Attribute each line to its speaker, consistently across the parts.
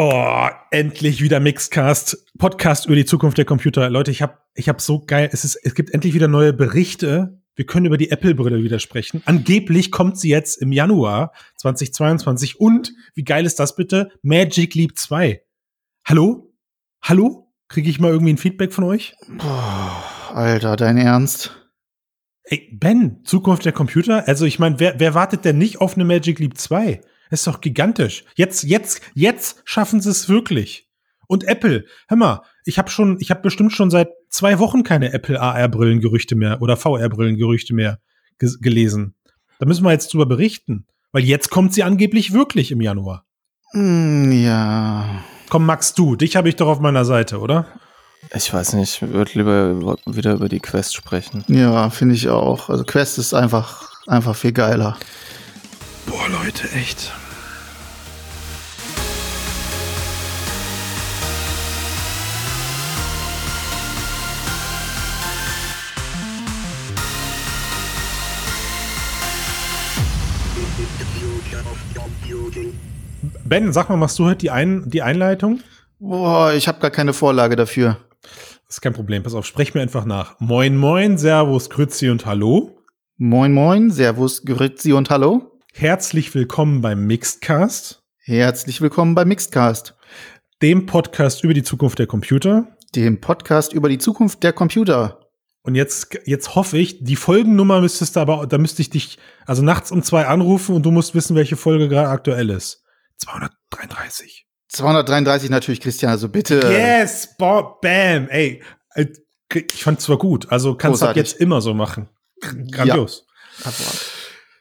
Speaker 1: Oh, endlich wieder Mixcast, Podcast über die Zukunft der Computer. Leute, ich habe ich hab so geil, es ist es gibt endlich wieder neue Berichte. Wir können über die Apple Brille wieder sprechen. Angeblich kommt sie jetzt im Januar 2022 und wie geil ist das bitte? Magic Leap 2. Hallo? Hallo? Kriege ich mal irgendwie ein Feedback von euch?
Speaker 2: Boah, Alter, dein Ernst?
Speaker 1: Ey, Ben, Zukunft der Computer? Also ich meine, wer, wer wartet denn nicht auf eine Magic Leap 2? Das ist doch gigantisch. Jetzt, jetzt, jetzt schaffen sie es wirklich. Und Apple, hör mal, ich habe schon, ich habe bestimmt schon seit zwei Wochen keine Apple AR-Brillen-Gerüchte mehr oder VR-Brillen-Gerüchte mehr gelesen. Da müssen wir jetzt drüber berichten, weil jetzt kommt sie angeblich wirklich im Januar.
Speaker 2: Mm, ja.
Speaker 1: Komm, Max, du, dich habe ich doch auf meiner Seite, oder?
Speaker 3: Ich weiß nicht, ich würde lieber wieder über die Quest sprechen.
Speaker 2: Ja, finde ich auch. Also Quest ist einfach, einfach viel geiler.
Speaker 1: Boah, Leute, echt. Ben, sag mal, machst du heute die, Ein die Einleitung?
Speaker 2: Boah, ich habe gar keine Vorlage dafür.
Speaker 1: Das ist kein Problem. Pass auf, sprech mir einfach nach. Moin, moin, Servus, Grüezi und Hallo.
Speaker 2: Moin, moin, Servus, Grüezi und Hallo.
Speaker 1: Herzlich willkommen beim Mixedcast.
Speaker 2: Herzlich willkommen beim Mixedcast.
Speaker 1: Dem Podcast über die Zukunft der Computer.
Speaker 2: Dem Podcast über die Zukunft der Computer.
Speaker 1: Und jetzt, jetzt hoffe ich, die Folgennummer müsstest du aber, da müsste ich dich, also nachts um zwei anrufen und du musst wissen, welche Folge gerade aktuell ist. 233.
Speaker 2: 233 natürlich, Christian, also bitte.
Speaker 1: Yes, bam, ey. Äh, ich fand zwar gut, also kannst du jetzt immer so machen. Grandios. Ja.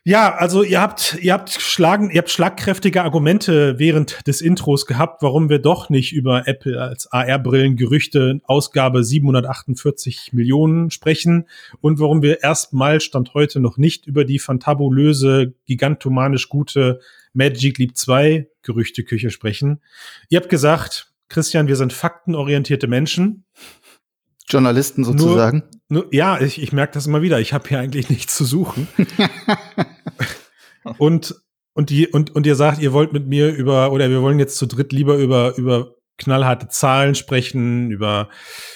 Speaker 1: Ja, also ihr habt, ihr habt schlagen, ihr habt schlagkräftige Argumente während des Intros gehabt, warum wir doch nicht über Apple als AR-Brillen-Gerüchte Ausgabe 748 Millionen sprechen und warum wir erstmal Stand heute noch nicht über die fantabulöse, gigantomanisch gute Magic Leap 2 Gerüchteküche sprechen. Ihr habt gesagt, Christian, wir sind faktenorientierte Menschen.
Speaker 2: Journalisten sozusagen.
Speaker 1: Nur, nur, ja, ich, ich merke das immer wieder. Ich habe hier eigentlich nichts zu suchen. und und die und und ihr sagt, ihr wollt mit mir über oder wir wollen jetzt zu dritt lieber über über knallharte Zahlen sprechen, über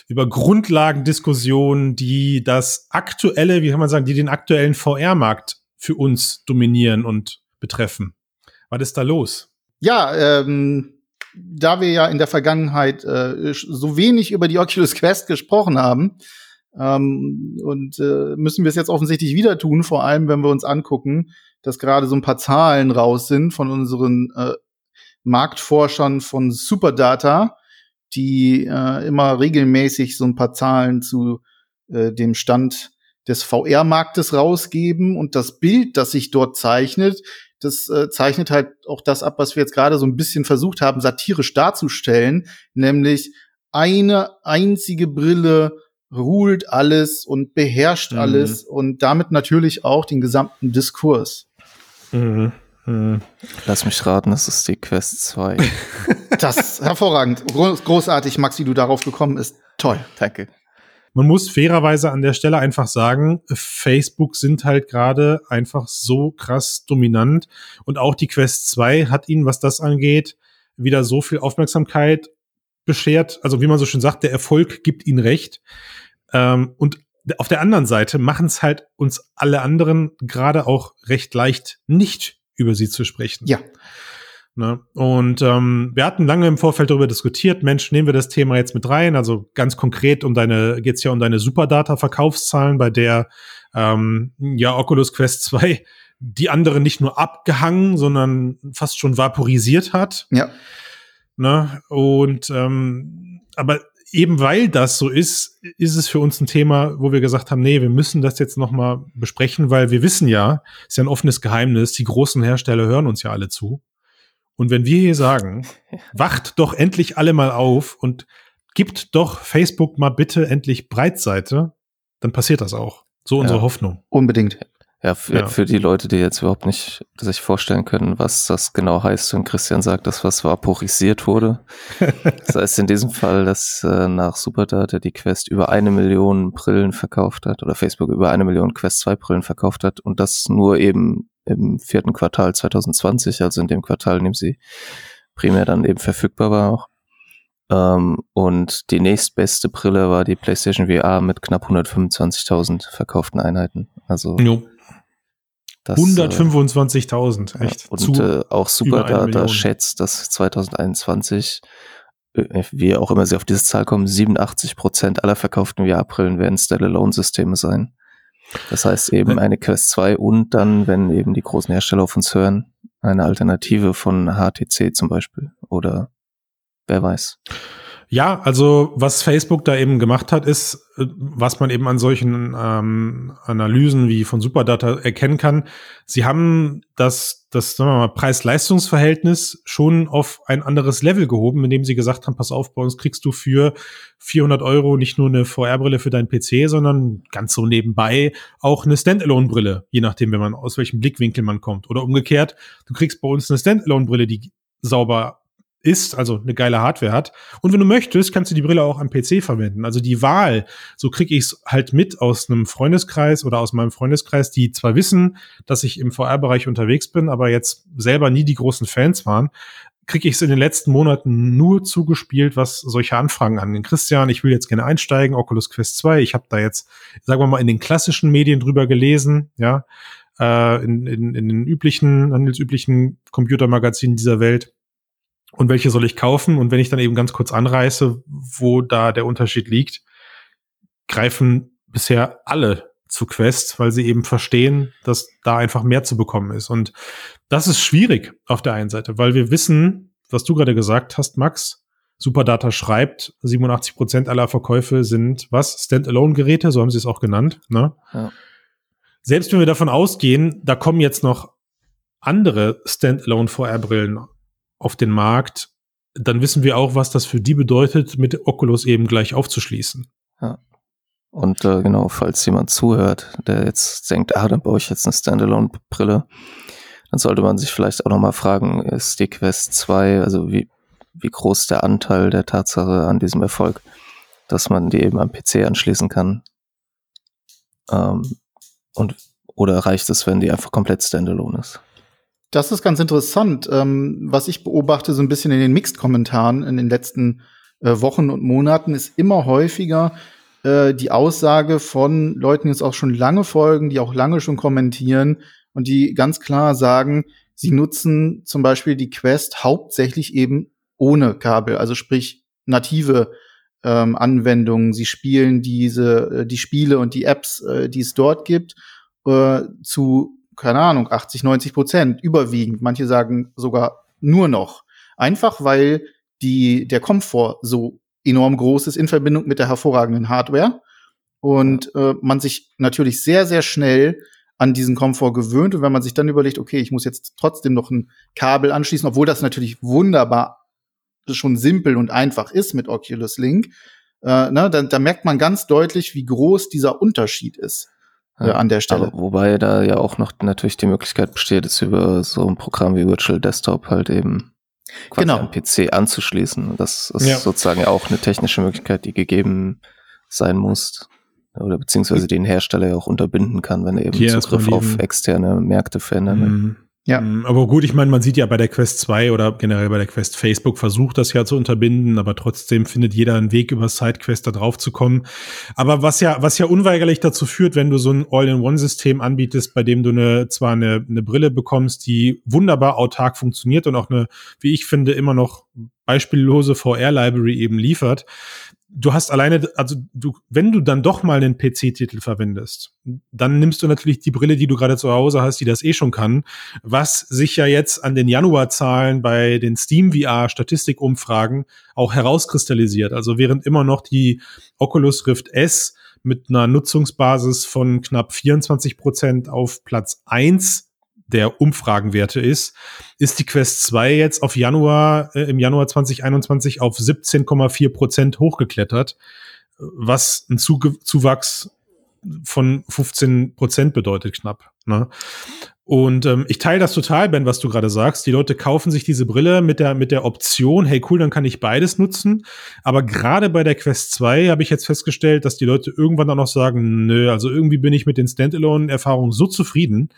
Speaker 1: über Grundlagendiskussionen, die das aktuelle, wie kann man sagen, die den aktuellen VR-Markt für uns dominieren und betreffen. Was ist da los?
Speaker 2: Ja, ähm, da wir ja in der Vergangenheit äh, so wenig über die Oculus Quest gesprochen haben, ähm, und äh, müssen wir es jetzt offensichtlich wieder tun, vor allem wenn wir uns angucken, dass gerade so ein paar Zahlen raus sind von unseren äh, Marktforschern von Superdata, die äh, immer regelmäßig so ein paar Zahlen zu äh, dem Stand des VR-Marktes rausgeben und das Bild, das sich dort zeichnet, das äh, zeichnet halt auch das ab, was wir jetzt gerade so ein bisschen versucht haben, satirisch darzustellen, nämlich eine einzige Brille ruht alles und beherrscht mhm. alles und damit natürlich auch den gesamten Diskurs.
Speaker 3: Mhm. Mhm. Lass mich raten, das ist die Quest 2.
Speaker 2: das ist hervorragend. Großartig, Max, wie du darauf gekommen bist. Toll.
Speaker 3: Danke.
Speaker 1: Man muss fairerweise an der Stelle einfach sagen, Facebook sind halt gerade einfach so krass dominant und auch die Quest 2 hat ihnen, was das angeht, wieder so viel Aufmerksamkeit beschert. Also wie man so schön sagt, der Erfolg gibt ihnen recht. Ähm, und auf der anderen Seite machen es halt uns alle anderen gerade auch recht leicht, nicht über sie zu sprechen.
Speaker 2: Ja.
Speaker 1: Ne? Und ähm, wir hatten lange im Vorfeld darüber diskutiert, Mensch, nehmen wir das Thema jetzt mit rein. Also ganz konkret um deine, geht's ja um deine Superdata-Verkaufszahlen, bei der ähm, ja Oculus Quest 2 die andere nicht nur abgehangen, sondern fast schon vaporisiert hat.
Speaker 2: Ja.
Speaker 1: Ne? Und ähm, aber eben weil das so ist, ist es für uns ein Thema, wo wir gesagt haben, nee, wir müssen das jetzt noch mal besprechen, weil wir wissen ja, ist ja ein offenes Geheimnis, die großen Hersteller hören uns ja alle zu. Und wenn wir hier sagen, wacht doch endlich alle mal auf und gibt doch Facebook mal bitte endlich Breitseite, dann passiert das auch. So unsere ja, Hoffnung.
Speaker 2: Unbedingt.
Speaker 3: Ja für, ja, für die Leute, die jetzt überhaupt nicht sich vorstellen können, was das genau heißt, wenn Christian sagt, dass was vaporisiert wurde. das heißt in diesem Fall, dass äh, nach Superdata die Quest über eine Million Brillen verkauft hat oder Facebook über eine Million Quest 2 Brillen verkauft hat und das nur eben im vierten Quartal 2020, also in dem Quartal, in dem sie primär dann eben verfügbar war auch. Ähm, und die nächstbeste Brille war die PlayStation VR mit knapp 125.000 verkauften Einheiten. Also
Speaker 1: jo. 125.000, äh, echt.
Speaker 3: Ja, und äh, auch Superdata schätzt, dass 2021, äh, wie auch immer sie auf diese Zahl kommen, 87 Prozent aller verkauften VR-Brillen werden Standalone-Systeme sein. Das heißt eben eine Quest 2 und dann, wenn eben die großen Hersteller auf uns hören, eine Alternative von HTC zum Beispiel oder wer weiß.
Speaker 1: Ja, also was Facebook da eben gemacht hat, ist, äh, was man eben an solchen ähm, Analysen wie von Superdata erkennen kann. Sie haben das, das sagen wir mal, Preis-Leistungs-Verhältnis schon auf ein anderes Level gehoben, indem sie gesagt haben, pass auf, bei uns kriegst du für 400 Euro nicht nur eine VR-Brille für deinen PC, sondern ganz so nebenbei auch eine Standalone-Brille, je nachdem, wenn man aus welchem Blickwinkel man kommt. Oder umgekehrt, du kriegst bei uns eine Standalone-Brille, die sauber ist, also eine geile Hardware hat. Und wenn du möchtest, kannst du die Brille auch am PC verwenden. Also die Wahl, so kriege ich es halt mit aus einem Freundeskreis oder aus meinem Freundeskreis, die zwar wissen, dass ich im VR-Bereich unterwegs bin, aber jetzt selber nie die großen Fans waren, kriege ich es in den letzten Monaten nur zugespielt, was solche Anfragen angeht. Christian, ich will jetzt gerne einsteigen, Oculus Quest 2. Ich habe da jetzt, sagen wir mal, in den klassischen Medien drüber gelesen, ja, äh, in, in, in den üblichen, handelsüblichen Computermagazinen dieser Welt und welche soll ich kaufen? Und wenn ich dann eben ganz kurz anreiße, wo da der Unterschied liegt, greifen bisher alle zu Quest, weil sie eben verstehen, dass da einfach mehr zu bekommen ist. Und das ist schwierig auf der einen Seite, weil wir wissen, was du gerade gesagt hast, Max, Superdata schreibt, 87 Prozent aller Verkäufe sind was? Standalone-Geräte, so haben sie es auch genannt. Ne? Ja. Selbst wenn wir davon ausgehen, da kommen jetzt noch andere Standalone-VR-Brillen auf den Markt, dann wissen wir auch, was das für die bedeutet, mit Oculus eben gleich aufzuschließen.
Speaker 3: Ja. Und äh, genau, falls jemand zuhört, der jetzt denkt, ah, dann baue ich jetzt eine Standalone-Brille, dann sollte man sich vielleicht auch nochmal fragen, ist die Quest 2, also wie, wie groß der Anteil der Tatsache an diesem Erfolg, dass man die eben am PC anschließen kann? Ähm, und oder reicht es, wenn die einfach komplett Standalone ist?
Speaker 2: Das ist ganz interessant. Ähm, was ich beobachte, so ein bisschen in den Mixed-Kommentaren in den letzten äh, Wochen und Monaten, ist immer häufiger äh, die Aussage von Leuten, die uns auch schon lange folgen, die auch lange schon kommentieren und die ganz klar sagen, sie nutzen zum Beispiel die Quest hauptsächlich eben ohne Kabel, also sprich native ähm, Anwendungen. Sie spielen diese, äh, die Spiele und die Apps, äh, die es dort gibt, äh, zu keine Ahnung, 80, 90 Prozent, überwiegend. Manche sagen sogar nur noch. Einfach weil die, der Komfort so enorm groß ist in Verbindung mit der hervorragenden Hardware und äh, man sich natürlich sehr, sehr schnell an diesen Komfort gewöhnt. Und wenn man sich dann überlegt, okay, ich muss jetzt trotzdem noch ein Kabel anschließen, obwohl das natürlich wunderbar schon simpel und einfach ist mit Oculus Link, äh, ne, dann, da merkt man ganz deutlich, wie groß dieser Unterschied ist äh, an der Stelle.
Speaker 3: Aber wobei da ja auch noch natürlich die Möglichkeit besteht, es über so ein Programm wie Virtual Desktop halt eben quasi genau. am PC anzuschließen. Das ist ja. sozusagen auch eine technische Möglichkeit, die gegeben sein muss oder beziehungsweise den Hersteller ja auch unterbinden kann, wenn er eben Hier Zugriff auf externe Märkte verändert. Mhm.
Speaker 1: Ja. Mm, aber gut, ich meine, man sieht ja bei der Quest 2 oder generell bei der Quest Facebook versucht das ja zu unterbinden, aber trotzdem findet jeder einen Weg über SideQuest da drauf zu kommen. Aber was ja, was ja unweigerlich dazu führt, wenn du so ein All-in-One-System anbietest, bei dem du eine, zwar eine, eine Brille bekommst, die wunderbar autark funktioniert und auch eine, wie ich finde, immer noch beispiellose VR-Library eben liefert, du hast alleine, also du, wenn du dann doch mal einen PC-Titel verwendest, dann nimmst du natürlich die Brille, die du gerade zu Hause hast, die das eh schon kann, was sich ja jetzt an den Januarzahlen bei den Steam VR Statistikumfragen auch herauskristallisiert. Also während immer noch die Oculus Rift S mit einer Nutzungsbasis von knapp 24 Prozent auf Platz eins der Umfragenwerte ist, ist die Quest 2 jetzt auf Januar, äh, im Januar 2021 auf 17,4 Prozent hochgeklettert, was ein Zuwachs von 15 Prozent bedeutet knapp. Ne? Und ähm, ich teile das total, Ben, was du gerade sagst. Die Leute kaufen sich diese Brille mit der, mit der Option, hey cool, dann kann ich beides nutzen. Aber gerade bei der Quest 2 habe ich jetzt festgestellt, dass die Leute irgendwann auch noch sagen, nö, also irgendwie bin ich mit den Standalone-Erfahrungen so zufrieden,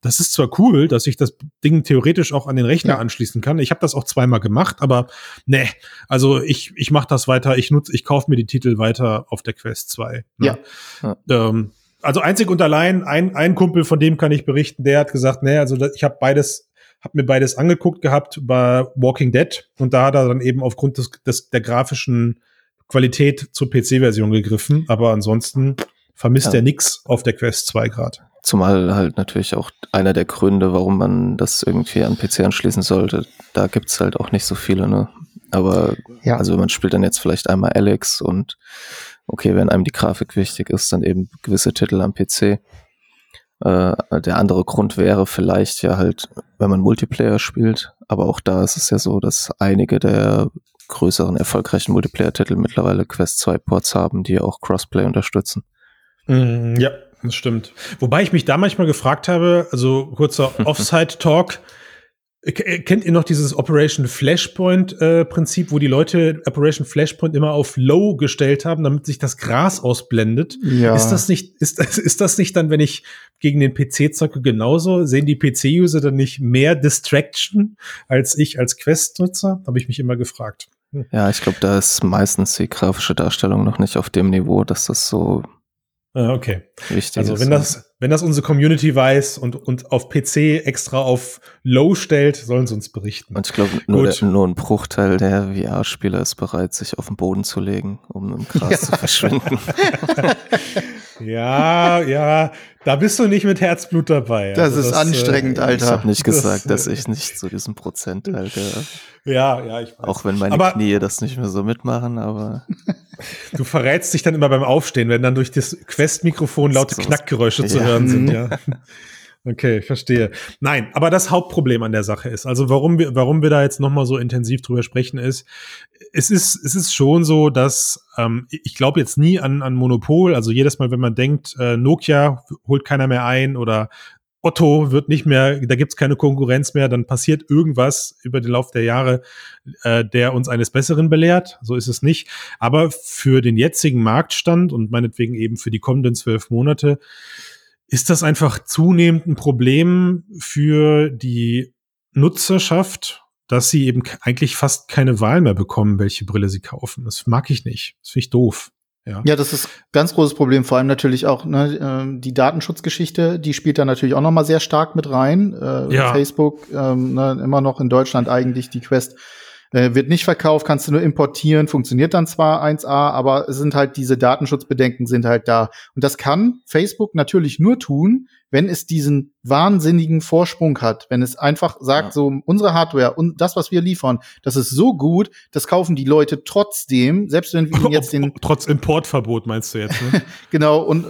Speaker 1: das ist zwar cool, dass ich das Ding theoretisch auch an den Rechner ja. anschließen kann. Ich habe das auch zweimal gemacht, aber ne, also ich, ich mache das weiter, ich nutze, ich kaufe mir die Titel weiter auf der Quest 2.
Speaker 2: Ne?
Speaker 1: Ja. Ähm, also einzig und allein, ein, ein Kumpel, von dem kann ich berichten, der hat gesagt, nee, also ich habe beides, habe mir beides angeguckt gehabt bei Walking Dead und da hat er dann eben aufgrund des, des der grafischen Qualität zur PC-Version gegriffen, aber ansonsten vermisst ja. er nix auf der Quest 2 Grad.
Speaker 3: Zumal halt natürlich auch einer der Gründe, warum man das irgendwie an PC anschließen sollte. Da gibt's halt auch nicht so viele, ne? Aber ja. also man spielt dann jetzt vielleicht einmal Alex und okay, wenn einem die Grafik wichtig ist, dann eben gewisse Titel am PC. Äh, der andere Grund wäre vielleicht ja halt, wenn man Multiplayer spielt, aber auch da ist es ja so, dass einige der größeren erfolgreichen Multiplayer-Titel mittlerweile Quest 2 Ports haben, die auch Crossplay unterstützen.
Speaker 1: Mm, ja, das stimmt. Wobei ich mich da manchmal gefragt habe, also kurzer Offside-Talk, äh, kennt ihr noch dieses Operation Flashpoint äh, Prinzip, wo die Leute Operation Flashpoint immer auf Low gestellt haben, damit sich das Gras ausblendet? Ja. Ist das nicht ist das, ist das nicht dann, wenn ich gegen den PC zocke, genauso? Sehen die PC-User dann nicht mehr Distraction als ich als Quest-Nutzer? Habe ich mich immer gefragt.
Speaker 3: Hm. Ja, ich glaube, da ist meistens die grafische Darstellung noch nicht auf dem Niveau, dass das so
Speaker 1: okay. Richtig. Also wenn das, wenn das unsere Community weiß und, und auf PC extra auf Low stellt, sollen sie uns berichten.
Speaker 3: Und ich glaube, nur, nur ein Bruchteil der VR-Spieler ist bereit, sich auf den Boden zu legen, um im Gras ja. zu verschwinden.
Speaker 1: ja, ja, da bist du nicht mit Herzblut dabei.
Speaker 2: Das also ist das, anstrengend, äh, Alter.
Speaker 3: Ich habe nicht gesagt, das, dass ich nicht zu diesem Prozentteil gehöre.
Speaker 1: Ja, ja, ich
Speaker 3: weiß. Auch wenn meine aber, Knie das nicht mehr so mitmachen, aber.
Speaker 1: Du verrätst dich dann immer beim Aufstehen, wenn dann durch das Quest-Mikrofon laute Knackgeräusche ja. zu hören sind, ja. Okay, verstehe. Nein, aber das Hauptproblem an der Sache ist, also warum wir, warum wir da jetzt nochmal so intensiv drüber sprechen, ist, es ist, es ist schon so, dass ähm, ich glaube jetzt nie an, an Monopol. Also jedes Mal, wenn man denkt, äh, Nokia holt keiner mehr ein oder Otto wird nicht mehr, da gibt's keine Konkurrenz mehr, dann passiert irgendwas über den Lauf der Jahre, äh, der uns eines Besseren belehrt. So ist es nicht. Aber für den jetzigen Marktstand und meinetwegen eben für die kommenden zwölf Monate ist das einfach zunehmend ein Problem für die Nutzerschaft, dass sie eben eigentlich fast keine Wahl mehr bekommen, welche Brille sie kaufen. Das mag ich nicht. Das finde ich doof. Ja.
Speaker 2: ja, das ist ganz großes Problem. Vor allem natürlich auch ne, ähm, die Datenschutzgeschichte, die spielt da natürlich auch noch mal sehr stark mit rein. Äh, ja. Facebook ähm, ne, immer noch in Deutschland eigentlich die Quest äh, wird nicht verkauft, kannst du nur importieren, funktioniert dann zwar 1A, aber es sind halt diese Datenschutzbedenken sind halt da. Und das kann Facebook natürlich nur tun, wenn es diesen wahnsinnigen Vorsprung hat, wenn es einfach sagt, ja. so unsere Hardware und das, was wir liefern, das ist so gut, das kaufen die Leute trotzdem, selbst wenn wir jetzt den
Speaker 1: trotz Importverbot meinst du jetzt? Ne?
Speaker 2: genau und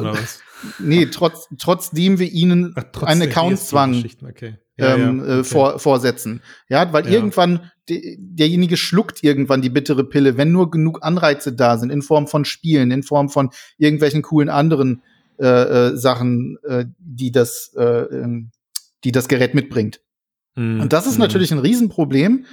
Speaker 2: nee, trotz trotzdem wir ihnen Ach, einen Accountzwang okay. ja, ähm, ja, okay. äh, vor, vorsetzen, ja, weil irgendwann de, derjenige schluckt irgendwann die bittere Pille, wenn nur genug Anreize da sind in Form von Spielen, in Form von irgendwelchen coolen anderen äh, äh, Sachen, äh, die das, äh, ähm, die das Gerät mitbringt. Mhm. Und das ist mhm. natürlich ein Riesenproblem.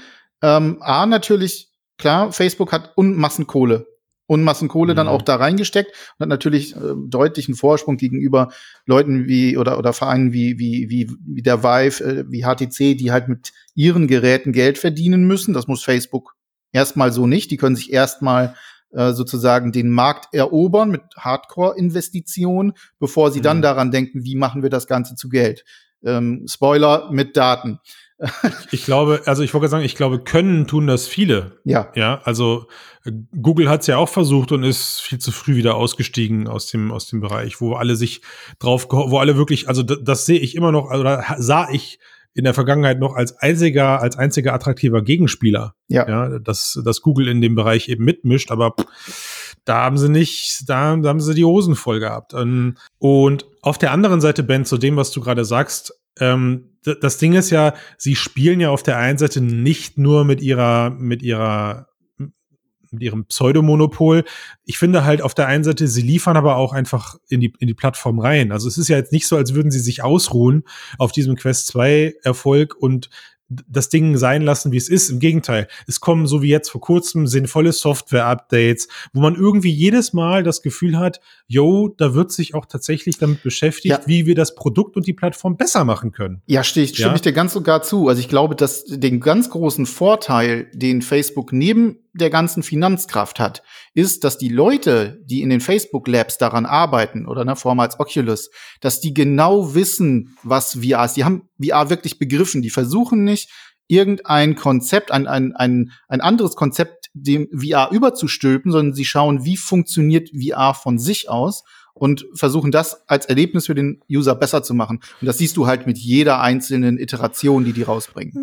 Speaker 2: Ähm, A, natürlich, klar, Facebook hat Unmassen Kohle. Unmassen Kohle mhm. dann auch da reingesteckt und hat natürlich äh, deutlichen Vorsprung gegenüber Leuten wie oder oder Vereinen wie wie wie wie der Vive, äh, wie HTC, die halt mit ihren Geräten Geld verdienen müssen. Das muss Facebook erstmal so nicht. Die können sich erstmal äh, sozusagen den Markt erobern mit Hardcore-Investitionen, bevor sie mhm. dann daran denken, wie machen wir das Ganze zu Geld. Ähm, Spoiler mit Daten.
Speaker 1: Ich glaube, also ich wollte sagen, ich glaube, können tun das viele.
Speaker 2: Ja.
Speaker 1: Ja, also äh, Google hat es ja auch versucht und ist viel zu früh wieder ausgestiegen aus dem, aus dem Bereich, wo alle sich drauf, wo alle wirklich, also das, das sehe ich immer noch, oder sah ich in der Vergangenheit noch als einziger, als einziger attraktiver Gegenspieler.
Speaker 2: Ja.
Speaker 1: ja dass, dass Google in dem Bereich eben mitmischt, aber pff, da haben sie nicht, da, da haben sie die Hosen voll gehabt. Ähm, und auf der anderen Seite, Ben, zu dem, was du gerade sagst, ähm, das Ding ist ja, sie spielen ja auf der einen Seite nicht nur mit ihrer, mit ihrer mit ihrem Pseudomonopol. Ich finde halt auf der einen Seite, sie liefern aber auch einfach in die, in die Plattform rein. Also es ist ja jetzt nicht so, als würden sie sich ausruhen auf diesem Quest 2 Erfolg und das Ding sein lassen, wie es ist. Im Gegenteil, es kommen so wie jetzt vor kurzem sinnvolle Software-Updates, wo man irgendwie jedes Mal das Gefühl hat, yo, da wird sich auch tatsächlich damit beschäftigt, ja. wie wir das Produkt und die Plattform besser machen können.
Speaker 2: Ja, stimme ich, ja? ich dir ganz sogar zu. Also ich glaube, dass den ganz großen Vorteil, den Facebook neben der ganzen Finanzkraft hat, ist, dass die Leute, die in den Facebook Labs daran arbeiten oder ne, vormals Oculus, dass die genau wissen, was VR ist. Die haben VR wirklich begriffen. Die versuchen nicht irgendein Konzept, ein, ein, ein, ein anderes Konzept dem VR überzustülpen, sondern sie schauen, wie funktioniert VR von sich aus und versuchen das als Erlebnis für den User besser zu machen. Und das siehst du halt mit jeder einzelnen Iteration, die die rausbringen.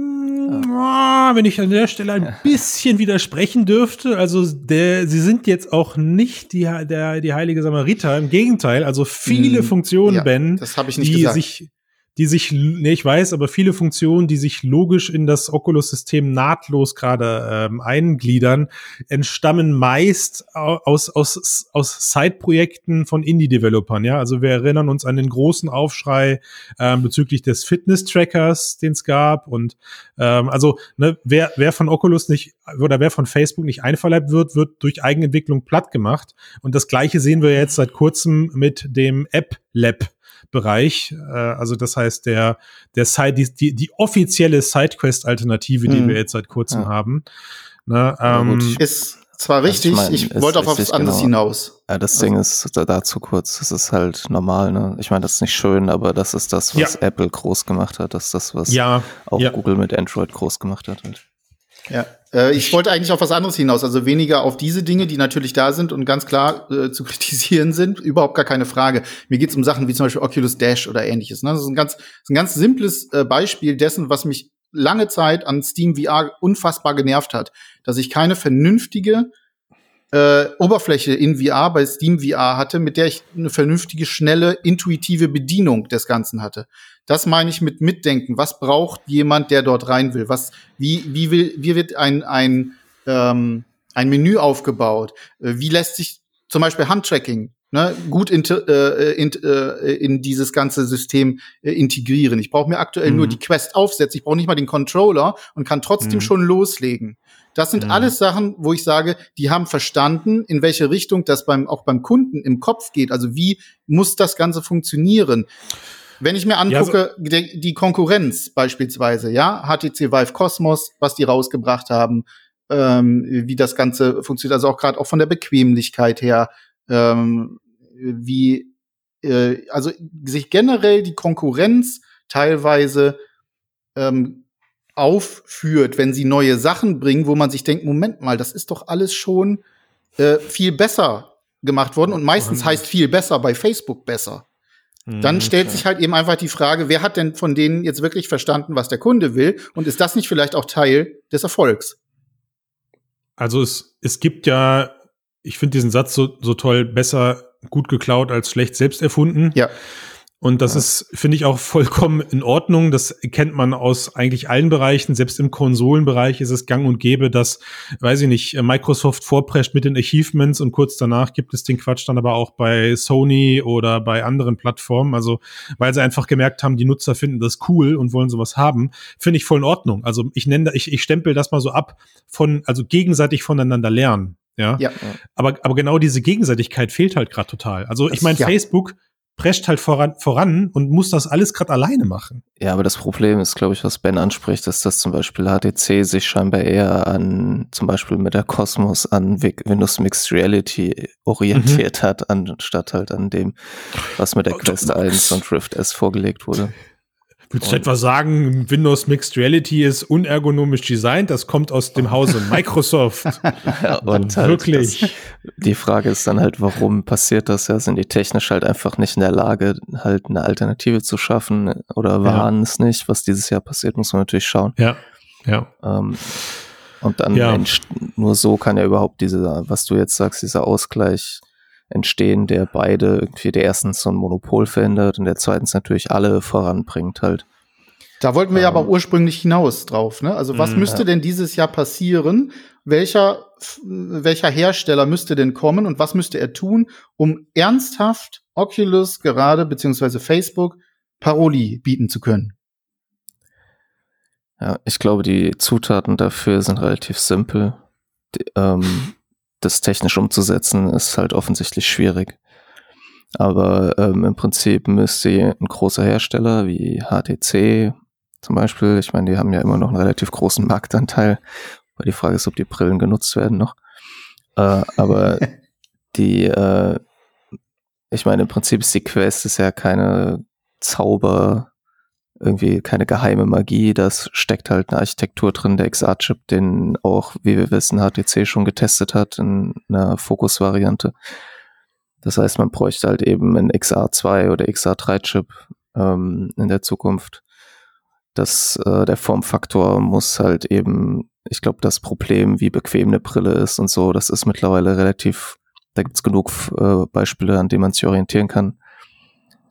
Speaker 1: Ja. Wenn ich an der Stelle ein bisschen widersprechen dürfte, also der, sie sind jetzt auch nicht die, der, die heilige Samariter, im Gegenteil, also viele hm, Funktionen, ja, Ben, die gesagt. sich die sich, nee, ich weiß, aber viele Funktionen, die sich logisch in das Oculus-System nahtlos gerade ähm, eingliedern, entstammen meist aus, aus, aus Side-Projekten von Indie-Developern. Ja, also wir erinnern uns an den großen Aufschrei ähm, bezüglich des Fitness-Trackers, den es gab. Und ähm, also, ne, wer, wer von Oculus nicht oder wer von Facebook nicht einverleibt wird, wird durch Eigenentwicklung platt gemacht. Und das Gleiche sehen wir jetzt seit kurzem mit dem App Lab Bereich. Äh, also das heißt, der, der Side, die, die, die offizielle Sidequest-Alternative, die hm. wir jetzt seit kurzem ja. haben.
Speaker 2: Ne, ähm, ist zwar richtig, ich, mein, ich wollte auf was anderes genau. hinaus.
Speaker 3: Ja, das also. Ding ist da, da zu kurz. Das ist halt normal, ne? Ich meine, das ist nicht schön, aber das ist das, was ja. Apple groß gemacht hat. Das ist das, was
Speaker 1: ja.
Speaker 3: auch ja. Google mit Android groß gemacht hat. Halt.
Speaker 2: Ja, äh, ich wollte eigentlich auf was anderes hinaus, also weniger auf diese Dinge, die natürlich da sind und ganz klar äh, zu kritisieren sind, überhaupt gar keine Frage. Mir geht es um Sachen wie zum Beispiel Oculus Dash oder ähnliches. Ne? Das ist ein ganz, ein ganz simples äh, Beispiel dessen, was mich lange Zeit an Steam VR unfassbar genervt hat, dass ich keine vernünftige äh, Oberfläche in VR bei Steam VR hatte, mit der ich eine vernünftige, schnelle, intuitive Bedienung des Ganzen hatte. Das meine ich mit Mitdenken. Was braucht jemand, der dort rein will? Was, wie, wie will, wie wird ein, ein, ähm, ein Menü aufgebaut? Äh, wie lässt sich zum Beispiel Handtracking ne, gut in, äh, in, äh, in dieses ganze System äh, integrieren? Ich brauche mir aktuell mhm. nur die Quest aufsetzen. Ich brauche nicht mal den Controller und kann trotzdem mhm. schon loslegen. Das sind mhm. alles Sachen, wo ich sage, die haben verstanden, in welche Richtung das beim, auch beim Kunden im Kopf geht. Also wie muss das Ganze funktionieren? Wenn ich mir angucke, ja, so die Konkurrenz beispielsweise, ja, HTC Vive Cosmos, was die rausgebracht haben, ähm, wie das Ganze funktioniert, also auch gerade auch von der Bequemlichkeit her, ähm, wie, äh, also sich generell die Konkurrenz teilweise ähm, aufführt, wenn sie neue Sachen bringen, wo man sich denkt, Moment mal, das ist doch alles schon äh, viel besser gemacht worden und meistens heißt viel besser bei Facebook besser. Dann mhm, stellt sich halt eben einfach die Frage, wer hat denn von denen jetzt wirklich verstanden, was der Kunde will? Und ist das nicht vielleicht auch Teil des Erfolgs?
Speaker 1: Also es, es gibt ja, ich finde diesen Satz so, so toll, besser gut geklaut als schlecht selbst erfunden.
Speaker 2: Ja.
Speaker 1: Und das ja. ist, finde ich, auch vollkommen in Ordnung. Das kennt man aus eigentlich allen Bereichen. Selbst im Konsolenbereich ist es gang und gäbe, dass, weiß ich nicht, Microsoft vorprescht mit den Achievements und kurz danach gibt es den Quatsch dann aber auch bei Sony oder bei anderen Plattformen. Also, weil sie einfach gemerkt haben, die Nutzer finden das cool und wollen sowas haben, finde ich voll in Ordnung. Also, ich nenne, ich, ich stempel das mal so ab von, also gegenseitig voneinander lernen. Ja. ja. Aber, aber genau diese Gegenseitigkeit fehlt halt gerade total. Also, das, ich meine, ja. Facebook prescht halt voran, voran und muss das alles gerade alleine machen.
Speaker 3: Ja, aber das Problem ist, glaube ich, was Ben anspricht, ist, dass zum Beispiel HTC sich scheinbar eher an, zum Beispiel mit der Cosmos an Windows Mixed Reality orientiert mhm. hat, anstatt halt an dem, was mit der Quest 1 und Rift S vorgelegt wurde.
Speaker 1: Würdest du etwa sagen, Windows Mixed Reality ist unergonomisch designt? Das kommt aus dem Hause Microsoft.
Speaker 3: ja, und halt wirklich. Das, die Frage ist dann halt, warum passiert das? Ja, sind die technisch halt einfach nicht in der Lage, halt eine Alternative zu schaffen oder waren ja. es nicht? Was dieses Jahr passiert, muss man natürlich schauen.
Speaker 1: Ja, ja.
Speaker 3: Ähm, und dann ja. nur so kann ja überhaupt diese, was du jetzt sagst, dieser Ausgleich entstehen, der beide irgendwie der erstens so ein Monopol verhindert und der zweitens natürlich alle voranbringt halt.
Speaker 2: Da wollten wir ja aber ähm. ursprünglich hinaus drauf, ne? Also was mm, müsste ja. denn dieses Jahr passieren? Welcher, welcher Hersteller müsste denn kommen und was müsste er tun, um ernsthaft Oculus gerade beziehungsweise Facebook Paroli bieten zu können?
Speaker 3: Ja, ich glaube, die Zutaten dafür sind relativ simpel. Die, ähm, das technisch umzusetzen ist halt offensichtlich schwierig. Aber ähm, im Prinzip müsste ein großer Hersteller wie HTC zum Beispiel, ich meine, die haben ja immer noch einen relativ großen Marktanteil, weil die Frage ist, ob die Brillen genutzt werden noch. Äh, aber die, äh, ich meine, im Prinzip ist die Quest ist ja keine Zauber, irgendwie keine geheime Magie. Das steckt halt eine Architektur drin, der XR-Chip, den auch, wie wir wissen, HTC schon getestet hat in einer Fokus-Variante. Das heißt, man bräuchte halt eben einen XR2 oder XR3-Chip ähm, in der Zukunft. Das, äh, der Formfaktor muss halt eben, ich glaube, das Problem, wie bequem eine Brille ist und so, das ist mittlerweile relativ, da gibt's genug äh, Beispiele, an denen man sich orientieren kann.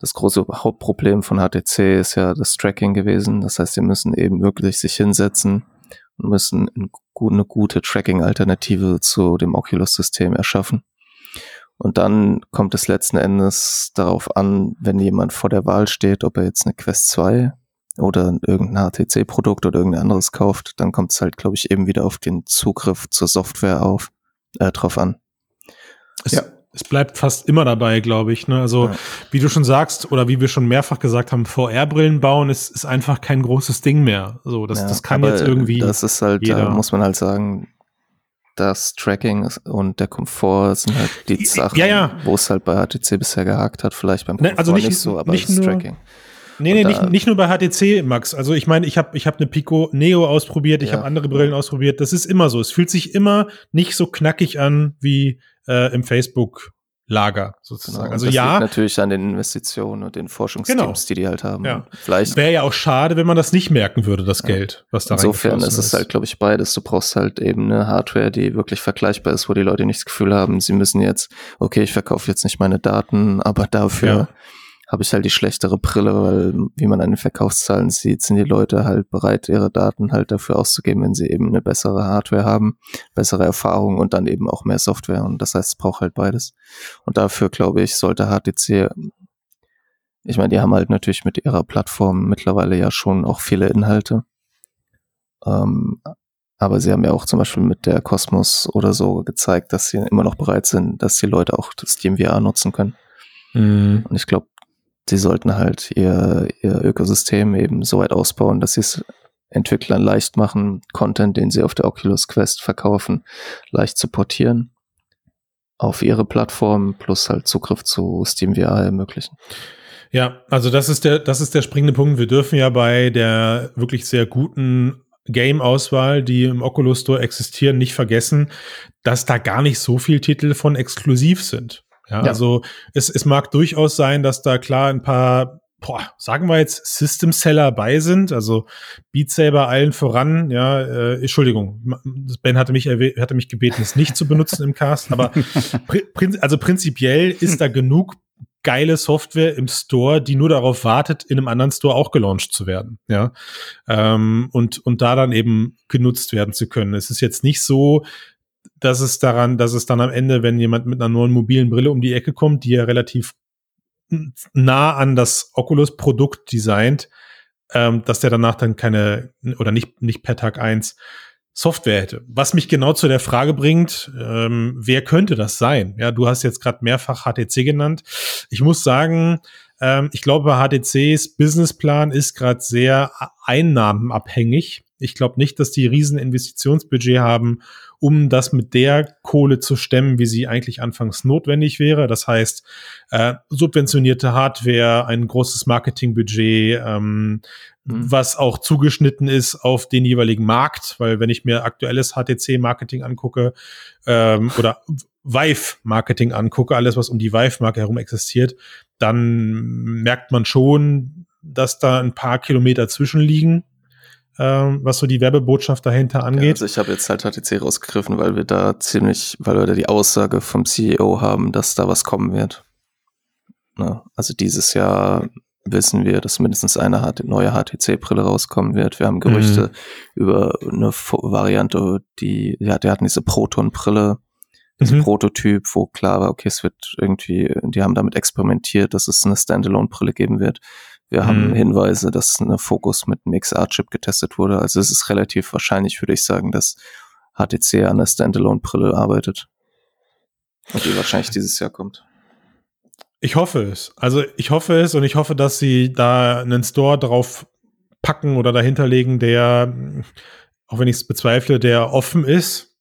Speaker 3: Das große Hauptproblem von HTC ist ja das Tracking gewesen. Das heißt, sie müssen eben wirklich sich hinsetzen und müssen eine gute Tracking-Alternative zu dem Oculus-System erschaffen. Und dann kommt es letzten Endes darauf an, wenn jemand vor der Wahl steht, ob er jetzt eine Quest 2 oder irgendein HTC-Produkt oder irgendein anderes kauft, dann kommt es halt, glaube ich, eben wieder auf den Zugriff zur Software auf, äh, drauf an.
Speaker 1: Es, ja. Es bleibt fast immer dabei, glaube ich. Ne? Also, ja. wie du schon sagst, oder wie wir schon mehrfach gesagt haben, VR-Brillen bauen ist, ist einfach kein großes Ding mehr. So, das, ja, das kann jetzt irgendwie.
Speaker 3: Das ist halt, jeder. da muss man halt sagen, das Tracking und der Komfort sind halt die Sachen,
Speaker 1: ja, ja.
Speaker 3: wo es halt bei HTC bisher gehakt hat, vielleicht beim
Speaker 1: ne, Komfort also nicht, nicht so, aber nicht das nur, Tracking. Nee, nee, nicht, nicht nur bei HTC, Max. Also ich meine, ich habe ich hab eine Pico Neo ausprobiert, ich ja. habe andere Brillen ausprobiert. Das ist immer so. Es fühlt sich immer nicht so knackig an wie äh, im Facebook Lager sozusagen.
Speaker 3: Genau, also das ja, liegt natürlich an den Investitionen und den Forschungsteams, genau. die die halt haben.
Speaker 1: Ja. Vielleicht wäre ja auch schade, wenn man das nicht merken würde, das ja. Geld, was da
Speaker 3: Insofern ist es halt, glaube ich, beides. Du brauchst halt eben eine Hardware, die wirklich vergleichbar ist, wo die Leute nicht das Gefühl haben, sie müssen jetzt, okay, ich verkaufe jetzt nicht meine Daten, aber dafür ja habe ich halt die schlechtere Brille, weil wie man an den Verkaufszahlen sieht, sind die Leute halt bereit, ihre Daten halt dafür auszugeben, wenn sie eben eine bessere Hardware haben, bessere Erfahrung und dann eben auch mehr Software. Und das heißt, es braucht halt beides. Und dafür, glaube ich, sollte HTC, ich meine, die haben halt natürlich mit ihrer Plattform mittlerweile ja schon auch viele Inhalte. Ähm, aber sie haben ja auch zum Beispiel mit der Cosmos oder so gezeigt, dass sie immer noch bereit sind, dass die Leute auch das DMVR nutzen können. Mhm. Und ich glaube, sie sollten halt ihr, ihr Ökosystem eben so weit ausbauen, dass sie es Entwicklern leicht machen, Content, den sie auf der Oculus Quest verkaufen, leicht zu portieren auf ihre Plattform plus halt Zugriff zu SteamVR ermöglichen.
Speaker 1: Ja, also das ist der, das ist der springende Punkt. Wir dürfen ja bei der wirklich sehr guten Game-Auswahl, die im Oculus Store existieren, nicht vergessen, dass da gar nicht so viel Titel von exklusiv sind. Ja, ja. also es, es mag durchaus sein, dass da klar ein paar boah, sagen wir jetzt System Seller bei sind, also Beat Saber allen voran, ja, äh, Entschuldigung, Ben hatte mich hatte mich gebeten, es nicht zu benutzen im Cast, aber prin also prinzipiell ist da genug geile Software im Store, die nur darauf wartet, in einem anderen Store auch gelauncht zu werden, ja, ähm, und und da dann eben genutzt werden zu können. Es ist jetzt nicht so, dass es daran, dass es dann am Ende, wenn jemand mit einer neuen mobilen Brille um die Ecke kommt, die ja relativ nah an das Oculus-Produkt designt, ähm, dass der danach dann keine oder nicht, nicht per Tag eins Software hätte. Was mich genau zu der Frage bringt, ähm, wer könnte das sein? Ja, du hast jetzt gerade mehrfach HTC genannt. Ich muss sagen, ähm, ich glaube, HTCs Businessplan ist gerade sehr einnahmenabhängig. Ich glaube nicht, dass die riesen Investitionsbudget haben, um das mit der Kohle zu stemmen, wie sie eigentlich anfangs notwendig wäre. Das heißt, äh, subventionierte Hardware, ein großes Marketingbudget, ähm, mhm. was auch zugeschnitten ist auf den jeweiligen Markt, weil wenn ich mir aktuelles HTC-Marketing angucke ähm, oder Vive-Marketing angucke, alles, was um die Vive-Marke herum existiert, dann merkt man schon, dass da ein paar Kilometer zwischenliegen ähm, was so die Werbebotschaft dahinter angeht. Ja,
Speaker 3: also ich habe jetzt halt HTC rausgegriffen, weil wir da ziemlich, weil wir da die Aussage vom CEO haben, dass da was kommen wird. Na, also dieses Jahr wissen wir, dass mindestens eine neue HTC-Brille rauskommen wird. Wir haben Gerüchte mhm. über eine Variante, die, ja, die hatten diese Proton-Brille, diesen mhm. Prototyp, wo klar war, okay, es wird irgendwie, die haben damit experimentiert, dass es eine Standalone-Brille geben wird Wir mhm. haben Hinweise, dass eine Focus mit einem XR-Chip getestet wurde. Also es ist relativ wahrscheinlich, würde ich sagen, dass HTC an der Standalone-Brille arbeitet. Und die wahrscheinlich dieses Jahr kommt.
Speaker 1: Ich hoffe es. Also ich hoffe es und ich hoffe, dass sie da einen Store drauf packen oder dahinterlegen, der, auch wenn ich es bezweifle, der offen ist,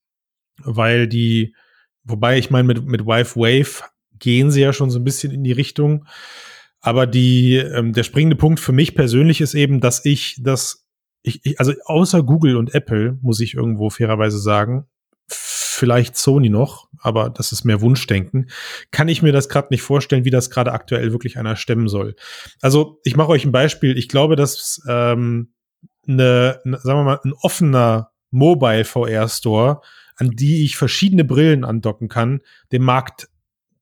Speaker 1: weil die, wobei ich meine, mit, mit Wife Wave gehen sie ja schon so ein bisschen in die Richtung. Aber die, ähm, der springende Punkt für mich persönlich ist eben, dass ich das, ich, ich, also außer Google und Apple, muss ich irgendwo fairerweise sagen, vielleicht Sony noch, aber das ist mehr Wunschdenken, kann ich mir das gerade nicht vorstellen, wie das gerade aktuell wirklich einer stemmen soll. Also ich mache euch ein Beispiel. Ich glaube, dass ähm, eine, eine, sagen wir mal, ein offener Mobile VR Store, an die ich verschiedene Brillen andocken kann, dem Markt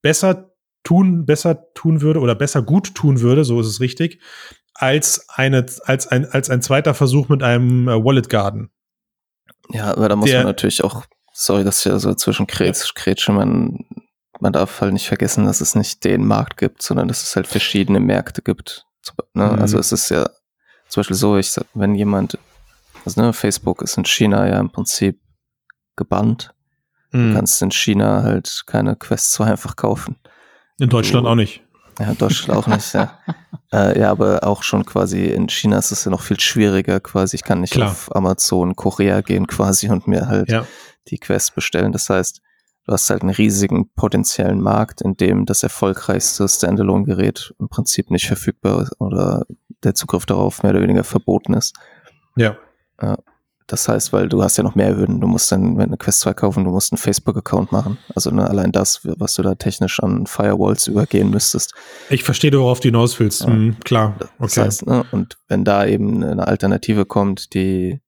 Speaker 1: besser tun, besser tun würde oder besser gut tun würde, so ist es richtig, als eine, als ein, als ein zweiter Versuch mit einem äh, Wallet Garden.
Speaker 3: Ja, aber da muss Der, man natürlich auch sorry, dass ich ja so zwischen Kretsch, Kretsch man, man darf halt nicht vergessen, dass es nicht den Markt gibt, sondern dass es halt verschiedene Märkte gibt. Ne? Mhm. Also es ist ja zum Beispiel so, ich sag, wenn jemand, also ne, Facebook ist in China ja im Prinzip gebannt. Mhm. Du kannst in China halt keine Quest 2 einfach kaufen.
Speaker 1: In Deutschland du, auch nicht.
Speaker 3: Ja, Deutschland auch nicht, ja. Äh, ja, aber auch schon quasi in China ist es ja noch viel schwieriger quasi. Ich kann nicht Klar. auf Amazon, Korea gehen quasi und mir halt ja die Quest bestellen. Das heißt, du hast halt einen riesigen potenziellen Markt, in dem das erfolgreichste Standalone-Gerät im Prinzip nicht verfügbar ist oder der Zugriff darauf mehr oder weniger verboten ist.
Speaker 1: Ja.
Speaker 3: Das heißt, weil du hast ja noch mehr Hürden. Du musst dann, wenn du eine Quest 2 kaufen, du musst einen Facebook-Account machen. Also ne, allein das, was du da technisch an Firewalls übergehen müsstest.
Speaker 1: Ich verstehe, worauf du hinaus willst. Ja. Mhm, klar.
Speaker 3: Okay. Das heißt, ne, und wenn da eben eine Alternative kommt, die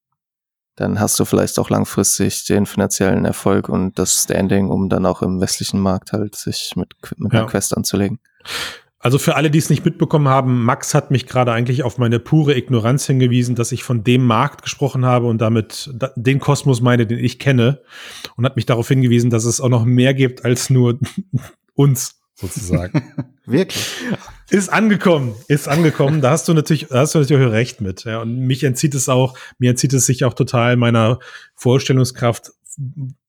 Speaker 3: dann hast du vielleicht auch langfristig den finanziellen Erfolg und das Standing, um dann auch im westlichen Markt halt sich mit, mit ja. einer Quest anzulegen.
Speaker 1: Also für alle, die es nicht mitbekommen haben, Max hat mich gerade eigentlich auf meine pure Ignoranz hingewiesen, dass ich von dem Markt gesprochen habe und damit den Kosmos meine, den ich kenne und hat mich darauf hingewiesen, dass es auch noch mehr gibt als nur uns sozusagen.
Speaker 2: Wirklich?
Speaker 1: Ist angekommen, ist angekommen. Da hast du natürlich, da hast du natürlich auch recht mit. Ja. Und mich entzieht es auch, mir entzieht es sich auch total meiner Vorstellungskraft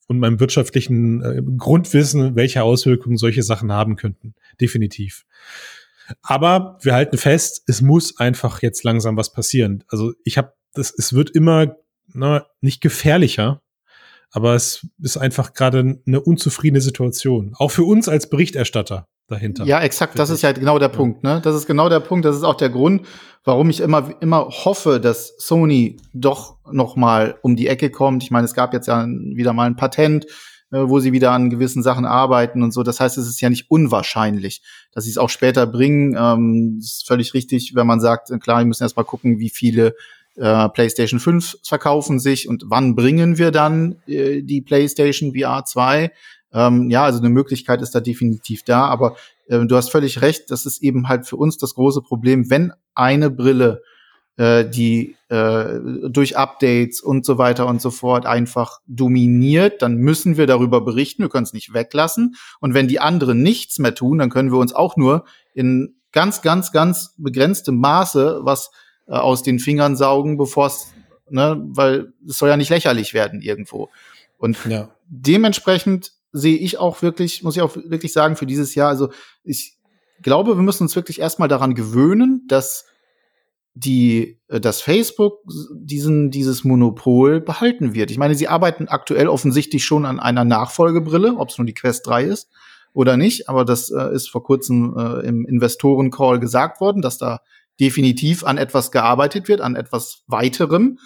Speaker 1: und meinem wirtschaftlichen äh, Grundwissen, welche Auswirkungen solche Sachen haben könnten. Definitiv. Aber wir halten fest, es muss einfach jetzt langsam was passieren. Also ich habe, das, es wird immer na, ne, nicht gefährlicher, aber es ist einfach gerade eine unzufriedene Situation. Auch für uns als Berichterstatter dahinter.
Speaker 2: Ja, exakt. Das ist ja genau der ja. Punkt. Ne? Das ist genau der Punkt. Das ist auch der Grund, warum ich immer immer hoffe, dass Sony doch noch mal um die Ecke kommt. Ich meine, es gab jetzt ja wieder mal ein Patent, äh, wo sie wieder an gewissen Sachen arbeiten und so. Das heißt, es ist ja nicht unwahrscheinlich, dass sie es auch später bringen. Ähm, das ist völlig richtig, wenn man sagt, klar, wir müssen erst mal gucken, wie viele äh, PlayStation 5 verkaufen sich und wann bringen wir dann äh, die PlayStation VR 2? Ähm, ja, also eine Möglichkeit ist da definitiv da, aber äh, du hast völlig recht, das ist eben halt für uns das große Problem, wenn eine Brille äh, die äh, durch Updates und so weiter und so fort einfach dominiert, dann müssen wir darüber berichten, wir können es nicht weglassen. Und wenn die anderen nichts mehr tun, dann können wir uns auch nur in ganz, ganz, ganz begrenztem Maße was äh, aus den Fingern saugen, bevor es, ne, weil es soll ja nicht lächerlich werden irgendwo. Und ja. dementsprechend sehe ich auch wirklich, muss ich auch wirklich sagen, für dieses Jahr, also ich glaube, wir müssen uns wirklich erstmal daran gewöhnen, dass die, äh, dass Facebook diesen, dieses Monopol behalten wird. Ich meine, sie arbeiten aktuell offensichtlich schon an einer Nachfolgebrille, ob es nur die Quest 3 ist oder nicht, aber das äh, ist vor kurzem äh, im Investoren-Call gesagt worden, dass da definitiv an etwas gearbeitet wird, an etwas weiterem.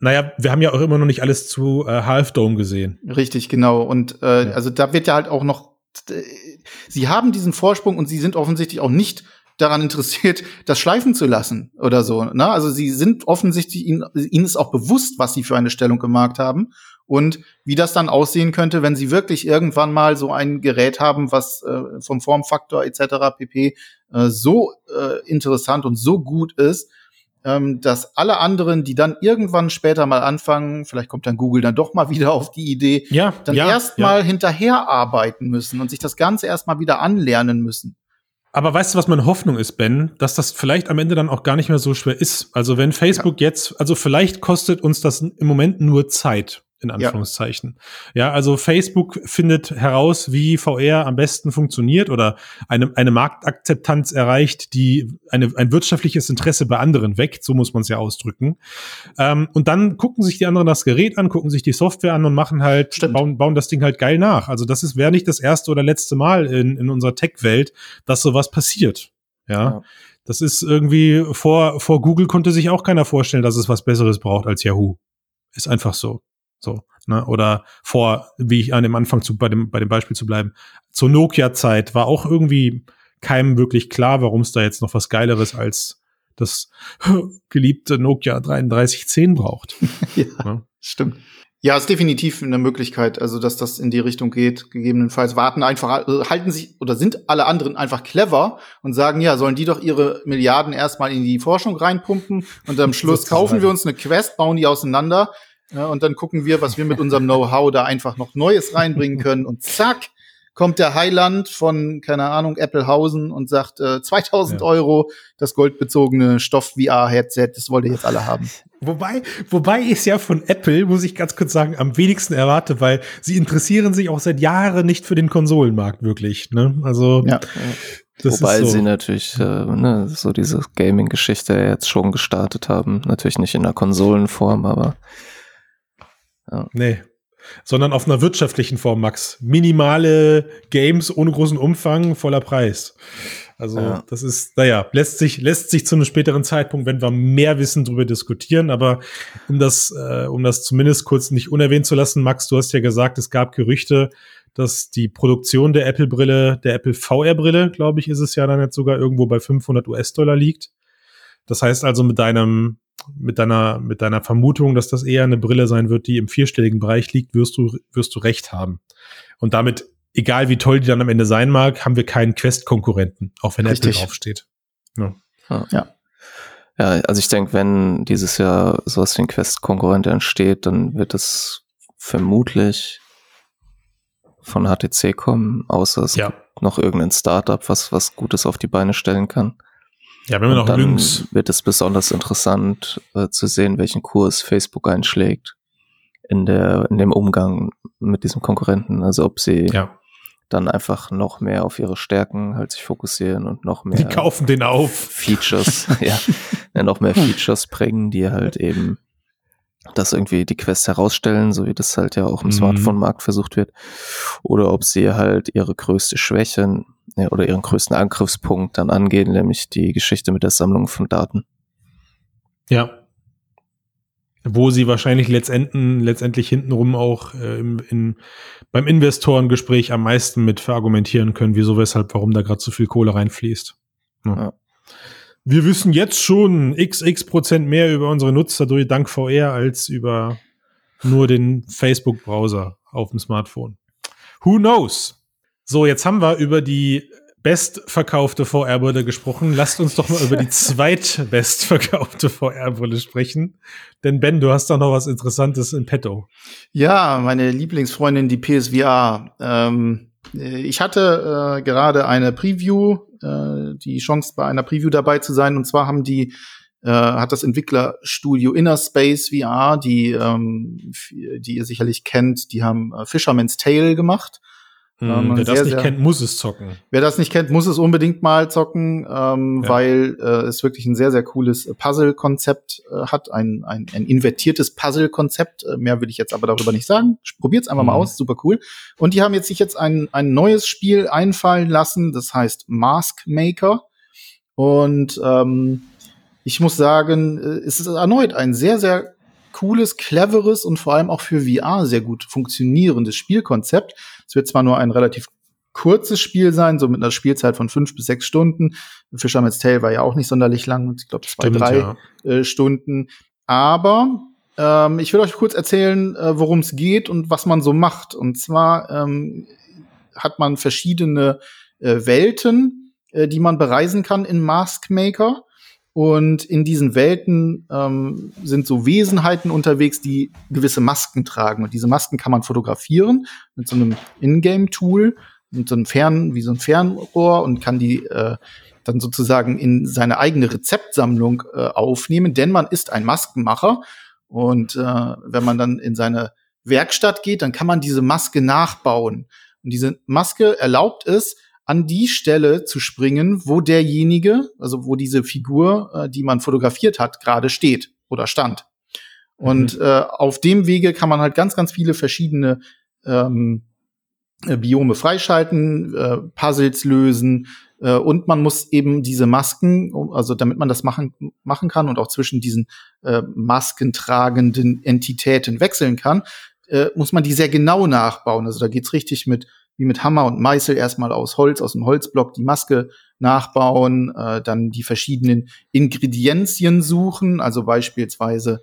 Speaker 1: Naja, wir haben ja auch immer noch nicht alles zu äh, Half Dome gesehen.
Speaker 2: Richtig, genau. Und äh, ja. also da wird ja halt auch noch. Äh, sie haben diesen Vorsprung und sie sind offensichtlich auch nicht daran interessiert, das schleifen zu lassen oder so. Ne? Also sie sind offensichtlich, ihnen, ihnen ist auch bewusst, was sie für eine Stellung gemacht haben und wie das dann aussehen könnte, wenn sie wirklich irgendwann mal so ein Gerät haben, was äh, vom Formfaktor etc. pp. Äh, so äh, interessant und so gut ist, ähm, dass alle anderen, die dann irgendwann später mal anfangen, vielleicht kommt dann Google dann doch mal wieder auf die Idee,
Speaker 1: ja,
Speaker 2: dann
Speaker 1: ja,
Speaker 2: erstmal ja. hinterher arbeiten müssen und sich das Ganze erstmal wieder anlernen müssen.
Speaker 1: Aber weißt du, was meine Hoffnung ist, Ben? Dass das vielleicht am Ende dann auch gar nicht mehr so schwer ist. Also wenn Facebook ja. jetzt, also vielleicht kostet uns das im Moment nur Zeit in Anführungszeichen. Ja. ja. also Facebook findet heraus, wie VR am besten funktioniert oder eine, eine Marktakzeptanz erreicht, die eine, ein wirtschaftliches Interesse bei anderen weckt, so muss man es ja ausdrücken. Ähm, und dann gucken sich die anderen das Gerät an, gucken sich die Software an und machen halt, bauen, bauen das Ding halt geil nach. Also das ist wäre nicht das erste oder letzte Mal in, in unserer Tech-Welt, dass sowas passiert. ja. ja. Das ist irgendwie vor, vor Google konnte sich auch keiner vorstellen, dass es was Besseres braucht als Yahoo. Ist einfach so. So, ne? Oder vor, wie ich an dem Anfang zu, bei dem, bei dem Beispiel zu bleiben, zur Nokia-Zeit war auch irgendwie keinem wirklich klar, warum es da jetzt noch was Geileres als das geliebte Nokia 3310 braucht.
Speaker 2: ja, ja, stimmt. Ja, ist definitiv eine Möglichkeit, also dass das in die Richtung geht. Gegebenenfalls warten einfach, äh, halten sich oder sind alle anderen einfach clever und sagen, ja, sollen die doch ihre Milliarden erstmal in die Forschung reinpumpen und am Schluss kaufen wir uns eine Quest, bauen die auseinander ja, und dann gucken wir, was wir mit unserem Know-how da einfach noch Neues reinbringen können. Und zack, kommt der Heiland von, keine Ahnung, Applehausen und sagt, äh, 2000 ja. Euro, das goldbezogene Stoff-VR-Headset, das wollt ihr jetzt alle haben.
Speaker 1: Wobei, wobei ich es ja von Apple, muss ich ganz kurz sagen, am wenigsten erwarte, weil sie interessieren sich auch seit Jahren nicht für den Konsolenmarkt wirklich. Ne? Also
Speaker 3: ja. Das Wobei so. sie natürlich äh, ne, so diese Gaming-Geschichte jetzt schon gestartet haben. Natürlich nicht in der Konsolenform, aber
Speaker 1: ja. Nee. Sondern auf einer wirtschaftlichen Form, Max. Minimale Games ohne großen Umfang, voller Preis. Also, ja. das ist, naja, lässt sich, lässt sich zu einem späteren Zeitpunkt, wenn wir mehr wissen, darüber diskutieren. Aber um das, äh, um das zumindest kurz nicht unerwähnt zu lassen, Max, du hast ja gesagt, es gab Gerüchte, dass die Produktion der Apple-Brille, der Apple VR-Brille, glaube ich, ist es ja dann jetzt sogar irgendwo bei 500 US-Dollar liegt. Das heißt also mit deinem mit deiner, mit deiner Vermutung, dass das eher eine Brille sein wird, die im vierstelligen Bereich liegt, wirst du, wirst du recht haben. Und damit, egal wie toll die dann am Ende sein mag, haben wir keinen Quest-Konkurrenten, auch wenn Richtig. Apple draufsteht.
Speaker 3: Ja. ja. Ja, also ich denke, wenn dieses Jahr sowas wie ein Quest-Konkurrent entsteht, dann wird es vermutlich von HTC kommen, außer es ja. gibt noch irgendein Startup, was was Gutes auf die Beine stellen kann.
Speaker 1: Ja, wenn wir noch dann links.
Speaker 3: wird es besonders interessant äh, zu sehen, welchen Kurs Facebook einschlägt in der, in dem Umgang mit diesem Konkurrenten. Also ob sie ja. dann einfach noch mehr auf ihre Stärken halt sich fokussieren und noch mehr. Die
Speaker 1: kaufen den auf.
Speaker 3: Features, ja, noch mehr Features bringen, die halt eben das irgendwie die Quest herausstellen, so wie das halt ja auch im mhm. Smartphone-Markt versucht wird. Oder ob sie halt ihre größte Schwäche ja, oder ihren größten Angriffspunkt dann angehen, nämlich die Geschichte mit der Sammlung von Daten.
Speaker 1: Ja. Wo sie wahrscheinlich letztendlich, letztendlich hintenrum auch äh, im, in, beim Investorengespräch am meisten mit verargumentieren können, wieso, weshalb, warum da gerade so viel Kohle reinfließt. Ja. ja. Wir wissen jetzt schon xx Prozent mehr über unsere Nutzer durch dank VR als über nur den Facebook-Browser auf dem Smartphone. Who knows? So, jetzt haben wir über die bestverkaufte VR-Brille gesprochen. Lasst uns doch mal über die zweitbestverkaufte VR-Brille sprechen. Denn Ben, du hast doch noch was Interessantes in petto.
Speaker 2: Ja, meine Lieblingsfreundin, die PSVR. Ähm, ich hatte äh, gerade eine Preview, äh, die Chance bei einer Preview dabei zu sein. Und zwar haben die äh, hat das Entwicklerstudio Inner Space VR, die, ähm, die ihr sicherlich kennt, die haben äh, Fisherman's Tale gemacht.
Speaker 1: Ähm, wer das sehr, nicht kennt, muss es zocken.
Speaker 2: Wer das nicht kennt, muss es unbedingt mal zocken, ähm, ja. weil äh, es wirklich ein sehr, sehr cooles Puzzle-Konzept äh, hat. Ein, ein, ein invertiertes Puzzle-Konzept. Äh, mehr will ich jetzt aber darüber nicht sagen. Probiert's einfach mhm. mal aus, super cool. Und die haben jetzt sich jetzt ein, ein neues Spiel einfallen lassen, das heißt Mask Maker. Und ähm, ich muss sagen, äh, es ist erneut ein sehr, sehr cooles, cleveres und vor allem auch für VR sehr gut funktionierendes Spielkonzept. Es wird zwar nur ein relativ kurzes Spiel sein, so mit einer Spielzeit von fünf bis sechs Stunden. Fisherman's Tale war ja auch nicht sonderlich lang, ich glaube zwei, drei ja. äh, Stunden. Aber ähm, ich will euch kurz erzählen, äh, worum es geht und was man so macht. Und zwar ähm, hat man verschiedene äh, Welten, äh, die man bereisen kann in Mask Maker. Und in diesen Welten ähm, sind so Wesenheiten unterwegs, die gewisse Masken tragen. Und diese Masken kann man fotografieren mit so einem Ingame-Tool. mit so einem Fern, wie so ein Fernrohr und kann die äh, dann sozusagen in seine eigene Rezeptsammlung äh, aufnehmen, denn man ist ein Maskenmacher und äh, wenn man dann in seine Werkstatt geht, dann kann man diese Maske nachbauen. Und diese Maske erlaubt es, an die Stelle zu springen, wo derjenige, also wo diese Figur, äh, die man fotografiert hat, gerade steht oder stand. Und mhm. äh, auf dem Wege kann man halt ganz, ganz viele verschiedene ähm, äh, Biome freischalten, äh, Puzzles lösen äh, und man muss eben diese Masken, also damit man das machen, machen kann und auch zwischen diesen äh, maskentragenden Entitäten wechseln kann, äh, muss man die sehr genau nachbauen. Also da geht's richtig mit wie mit Hammer und Meißel erstmal aus Holz, aus dem Holzblock die Maske nachbauen, äh, dann die verschiedenen Ingredienzien suchen, also beispielsweise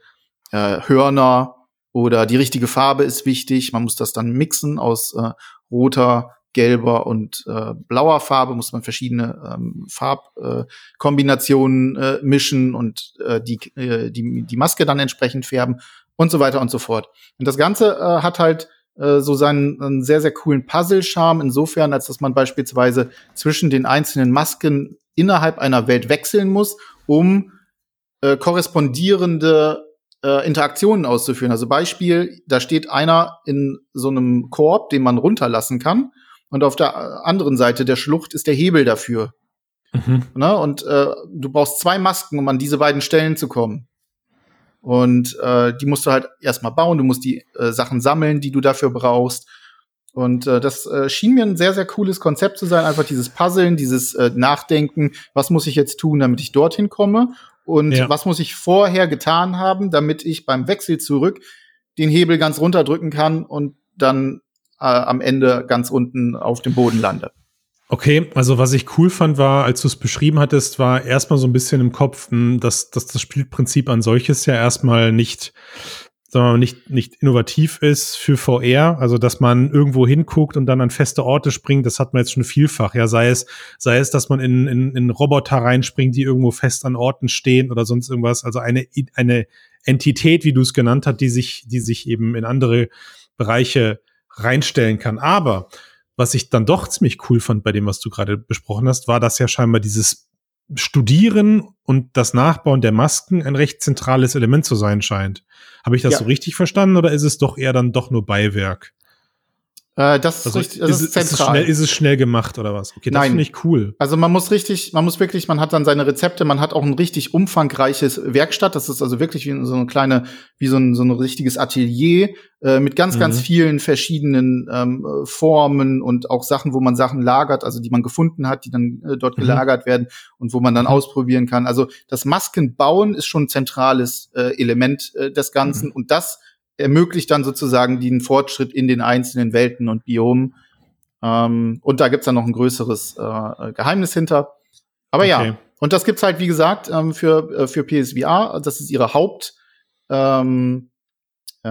Speaker 2: äh, Hörner oder die richtige Farbe ist wichtig. Man muss das dann mixen aus äh, roter, gelber und äh, blauer Farbe muss man verschiedene ähm, Farbkombinationen äh, äh, mischen und äh, die, äh, die, die Maske dann entsprechend färben und so weiter und so fort. Und das Ganze äh, hat halt äh, so seinen einen sehr, sehr coolen Puzzle-Charme, insofern, als dass man beispielsweise zwischen den einzelnen Masken innerhalb einer Welt wechseln muss, um äh, korrespondierende äh, Interaktionen auszuführen. Also Beispiel, da steht einer in so einem Korb, den man runterlassen kann, und auf der anderen Seite der Schlucht ist der Hebel dafür. Mhm. Ne? Und äh, du brauchst zwei Masken, um an diese beiden Stellen zu kommen. Und äh, die musst du halt erstmal bauen, du musst die äh, Sachen sammeln, die du dafür brauchst. Und äh, das äh, schien mir ein sehr, sehr cooles Konzept zu sein. Einfach dieses Puzzeln, dieses äh, Nachdenken, was muss ich jetzt tun, damit ich dorthin komme? Und ja. was muss ich vorher getan haben, damit ich beim Wechsel zurück den Hebel ganz runterdrücken kann und dann äh, am Ende ganz unten auf dem Boden lande.
Speaker 1: Okay, also was ich cool fand, war, als du es beschrieben hattest, war erstmal so ein bisschen im Kopf, hm, dass, dass das Spielprinzip an solches ja erstmal nicht, sagen wir mal, nicht, nicht innovativ ist für VR. Also, dass man irgendwo hinguckt und dann an feste Orte springt, das hat man jetzt schon vielfach. Ja, sei es, sei es, dass man in, in, in Roboter reinspringt, die irgendwo fest an Orten stehen oder sonst irgendwas. Also eine, eine Entität, wie du es genannt hast, die sich, die sich eben in andere Bereiche reinstellen kann. Aber was ich dann doch ziemlich cool fand bei dem, was du gerade besprochen hast, war, dass ja scheinbar dieses Studieren und das Nachbauen der Masken ein recht zentrales Element zu sein scheint. Habe ich das ja. so richtig verstanden oder ist es doch eher dann doch nur Beiwerk?
Speaker 2: Äh, das ist, also richtig, das ist, ist,
Speaker 1: zentral. Ist es, schnell, ist es schnell gemacht oder was?
Speaker 2: Okay, das finde ich cool. Also man muss richtig, man muss wirklich, man hat dann seine Rezepte, man hat auch ein richtig umfangreiches Werkstatt. Das ist also wirklich wie so eine kleine, wie so ein, so ein richtiges Atelier äh, mit ganz, mhm. ganz vielen verschiedenen ähm, Formen und auch Sachen, wo man Sachen lagert, also die man gefunden hat, die dann äh, dort mhm. gelagert werden und wo man dann mhm. ausprobieren kann. Also das Maskenbauen ist schon ein zentrales äh, Element äh, des Ganzen mhm. und das ermöglicht dann sozusagen den Fortschritt in den einzelnen Welten und Biomen. Ähm, und da gibt's dann noch ein größeres äh, Geheimnis hinter. Aber okay. ja, und das gibt's halt, wie gesagt, ähm, für, äh, für PSVR. Das ist ihre Haupt, ähm,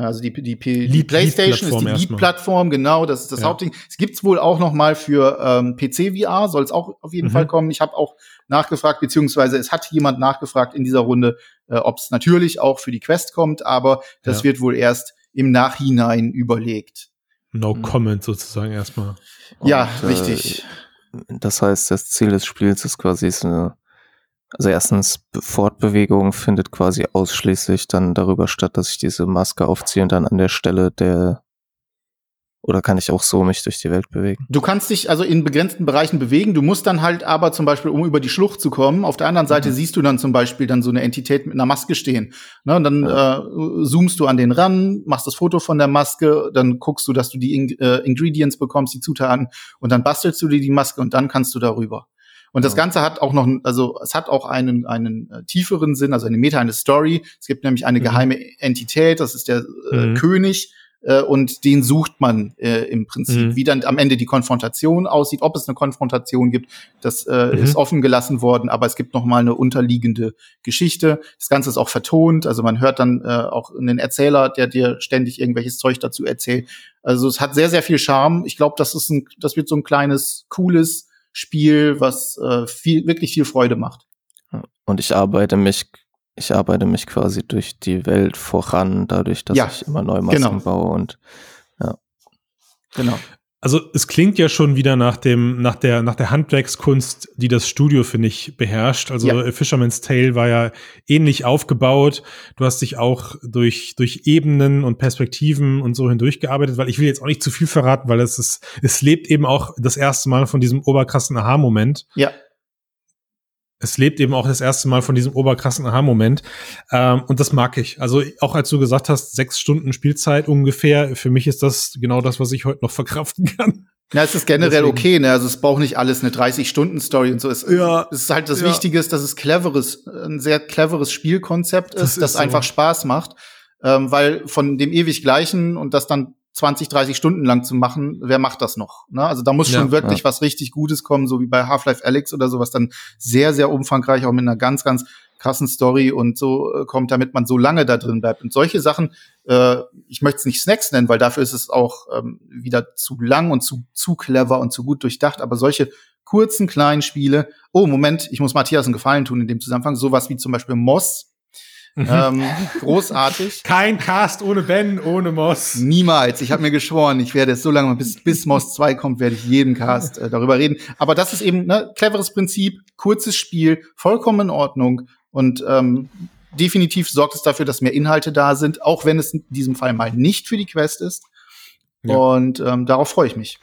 Speaker 2: also die, die, die Lead, PlayStation ist die Lead-Plattform, genau, das ist das ja. Hauptding. Es gibt's wohl auch noch mal für ähm, PC-VR, soll es auch auf jeden mhm. Fall kommen. Ich habe auch nachgefragt, beziehungsweise es hat jemand nachgefragt in dieser Runde, äh, ob es natürlich auch für die Quest kommt, aber das ja. wird wohl erst im Nachhinein überlegt.
Speaker 1: No mhm. comment sozusagen erstmal.
Speaker 2: Ja, Und, richtig.
Speaker 3: Äh, das heißt, das Ziel des Spiels ist quasi so eine also erstens, Fortbewegung findet quasi ausschließlich dann darüber statt, dass ich diese Maske aufziehe und dann an der Stelle der oder kann ich auch so mich durch die Welt bewegen?
Speaker 2: Du kannst dich also in begrenzten Bereichen bewegen. Du musst dann halt aber zum Beispiel, um über die Schlucht zu kommen, auf der anderen Seite mhm. siehst du dann zum Beispiel dann so eine Entität mit einer Maske stehen. Ne, und dann ja. äh, zoomst du an den ran, machst das Foto von der Maske, dann guckst du, dass du die In äh, Ingredients bekommst, die Zutaten, und dann bastelst du dir die Maske und dann kannst du darüber. Und das Ganze hat auch noch, also es hat auch einen, einen äh, tieferen Sinn, also eine Meta, eine Story. Es gibt nämlich eine mhm. geheime Entität, das ist der äh, mhm. König, äh, und den sucht man äh, im Prinzip. Mhm. Wie dann am Ende die Konfrontation aussieht, ob es eine Konfrontation gibt, das äh, mhm. ist offen gelassen worden, aber es gibt noch mal eine unterliegende Geschichte. Das Ganze ist auch vertont, also man hört dann äh, auch einen Erzähler, der dir ständig irgendwelches Zeug dazu erzählt. Also es hat sehr, sehr viel Charme. Ich glaube, das ist ein, das wird so ein kleines, cooles Spiel, was äh, viel, wirklich viel Freude macht.
Speaker 3: Und ich arbeite mich, ich arbeite mich quasi durch die Welt voran, dadurch, dass ja, ich immer neue Masken genau. baue und ja.
Speaker 1: Genau. Also es klingt ja schon wieder nach dem, nach der, nach der Handwerkskunst, die das Studio, finde ich, beherrscht. Also ja. Fisherman's Tale war ja ähnlich aufgebaut. Du hast dich auch durch, durch Ebenen und Perspektiven und so hindurchgearbeitet, weil ich will jetzt auch nicht zu viel verraten, weil es ist, es lebt eben auch das erste Mal von diesem oberkrassen Aha-Moment.
Speaker 2: Ja
Speaker 1: es lebt eben auch das erste Mal von diesem oberkrassen Aha-Moment. Ähm, und das mag ich. Also auch als du gesagt hast, sechs Stunden Spielzeit ungefähr, für mich ist das genau das, was ich heute noch verkraften kann.
Speaker 2: Ja, es ist generell Deswegen. okay, ne? Also es braucht nicht alles eine 30-Stunden-Story und so. Es, ja, es ist halt das ja. Wichtige ist, dass es cleveres, ein sehr cleveres Spielkonzept ist, das, ist das so. einfach Spaß macht. Ähm, weil von dem ewig gleichen und das dann 20, 30 Stunden lang zu machen, wer macht das noch? Ne? Also da muss schon ja, wirklich ja. was richtig Gutes kommen, so wie bei Half-Life Alyx oder sowas dann sehr, sehr umfangreich, auch mit einer ganz, ganz krassen Story und so äh, kommt, damit man so lange da drin bleibt. Und solche Sachen, äh, ich möchte es nicht Snacks nennen, weil dafür ist es auch ähm, wieder zu lang und zu, zu clever und zu gut durchdacht, aber solche kurzen, kleinen Spiele, oh, Moment, ich muss Matthias einen Gefallen tun in dem Zusammenhang, sowas wie zum Beispiel Moss. Ähm, großartig.
Speaker 1: Kein Cast ohne Ben, ohne Moss.
Speaker 2: Niemals. Ich habe mir geschworen, ich werde es so lange, bis, bis Moss 2 kommt, werde ich jeden Cast äh, darüber reden. Aber das ist eben ne cleveres Prinzip, kurzes Spiel, vollkommen in Ordnung. Und ähm, definitiv sorgt es dafür, dass mehr Inhalte da sind, auch wenn es in diesem Fall mal nicht für die Quest ist. Ja. Und ähm, darauf freue ich mich.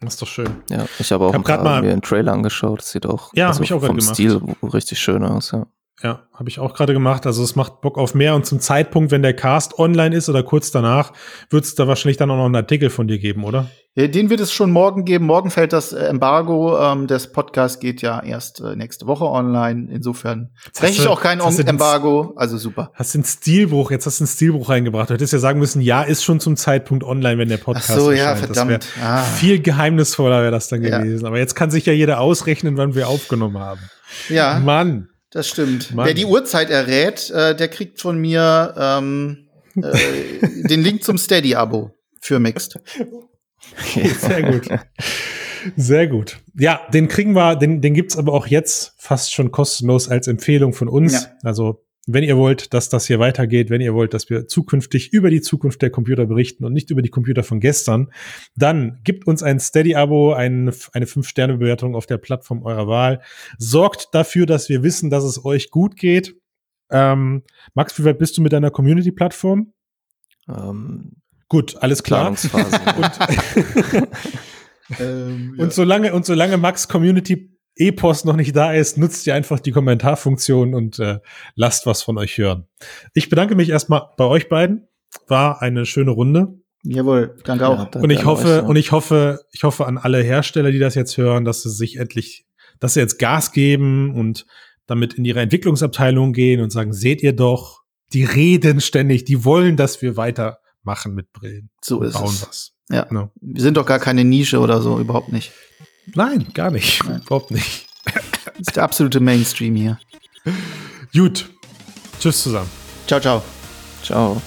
Speaker 1: Das ist doch schön.
Speaker 3: Ja, ich habe auch
Speaker 1: hab mal
Speaker 3: mir einen Trailer angeschaut. Das sieht auch
Speaker 1: ja, also ich auch
Speaker 3: vom
Speaker 1: gemacht.
Speaker 3: Stil richtig schön aus. Ja.
Speaker 1: Ja, habe ich auch gerade gemacht. Also es macht Bock auf mehr und zum Zeitpunkt, wenn der Cast online ist oder kurz danach, wird es da wahrscheinlich dann auch noch einen Artikel von dir geben, oder?
Speaker 2: Ja, den wird es schon morgen geben. Morgen fällt das Embargo. Ähm, das Podcast geht ja erst äh, nächste Woche online. Insofern breche ich auch kein Embargo. Also super.
Speaker 1: Hast du einen Stilbruch? Jetzt hast du einen Stilbruch reingebracht. Du hättest ja sagen müssen, ja, ist schon zum Zeitpunkt online, wenn der Podcast
Speaker 2: Ach so, ja, verdammt.
Speaker 1: Ah. Viel geheimnisvoller wäre das dann gewesen. Ja. Aber jetzt kann sich ja jeder ausrechnen, wann wir aufgenommen haben.
Speaker 2: Ja.
Speaker 1: Mann.
Speaker 2: Das stimmt. Mann. Wer die Uhrzeit errät, äh, der kriegt von mir ähm, äh, den Link zum Steady-Abo für Mixed.
Speaker 1: Sehr gut. Sehr gut. Ja, den kriegen wir, den, den gibt's aber auch jetzt fast schon kostenlos als Empfehlung von uns. Ja. Also wenn ihr wollt, dass das hier weitergeht, wenn ihr wollt, dass wir zukünftig über die Zukunft der Computer berichten und nicht über die Computer von gestern, dann gibt uns ein Steady-Abo, ein, eine 5-Sterne-Bewertung auf der Plattform eurer Wahl. Sorgt dafür, dass wir wissen, dass es euch gut geht. Ähm, Max, wie weit bist du mit deiner Community-Plattform? Ähm, gut, alles klar. und, ähm, ja. und solange und solange Max Community E-Post noch nicht da ist, nutzt ihr einfach die Kommentarfunktion und äh, lasst was von euch hören. Ich bedanke mich erstmal bei euch beiden. War eine schöne Runde.
Speaker 2: Jawohl, danke auch. Ja,
Speaker 1: danke und ich hoffe, euch, ja. und ich hoffe, ich hoffe an alle Hersteller, die das jetzt hören, dass sie sich endlich, dass sie jetzt Gas geben und damit in ihre Entwicklungsabteilung gehen und sagen, seht ihr doch, die reden ständig, die wollen, dass wir weitermachen mit Brillen.
Speaker 2: So ist
Speaker 1: bauen
Speaker 2: es.
Speaker 1: was.
Speaker 2: Ja. Genau. Wir sind doch gar keine Nische oder so, überhaupt nicht.
Speaker 1: Nein, gar nicht. Nein. Überhaupt nicht.
Speaker 2: Das ist der absolute Mainstream hier.
Speaker 1: Gut. Tschüss zusammen.
Speaker 2: Ciao, ciao.
Speaker 3: Ciao.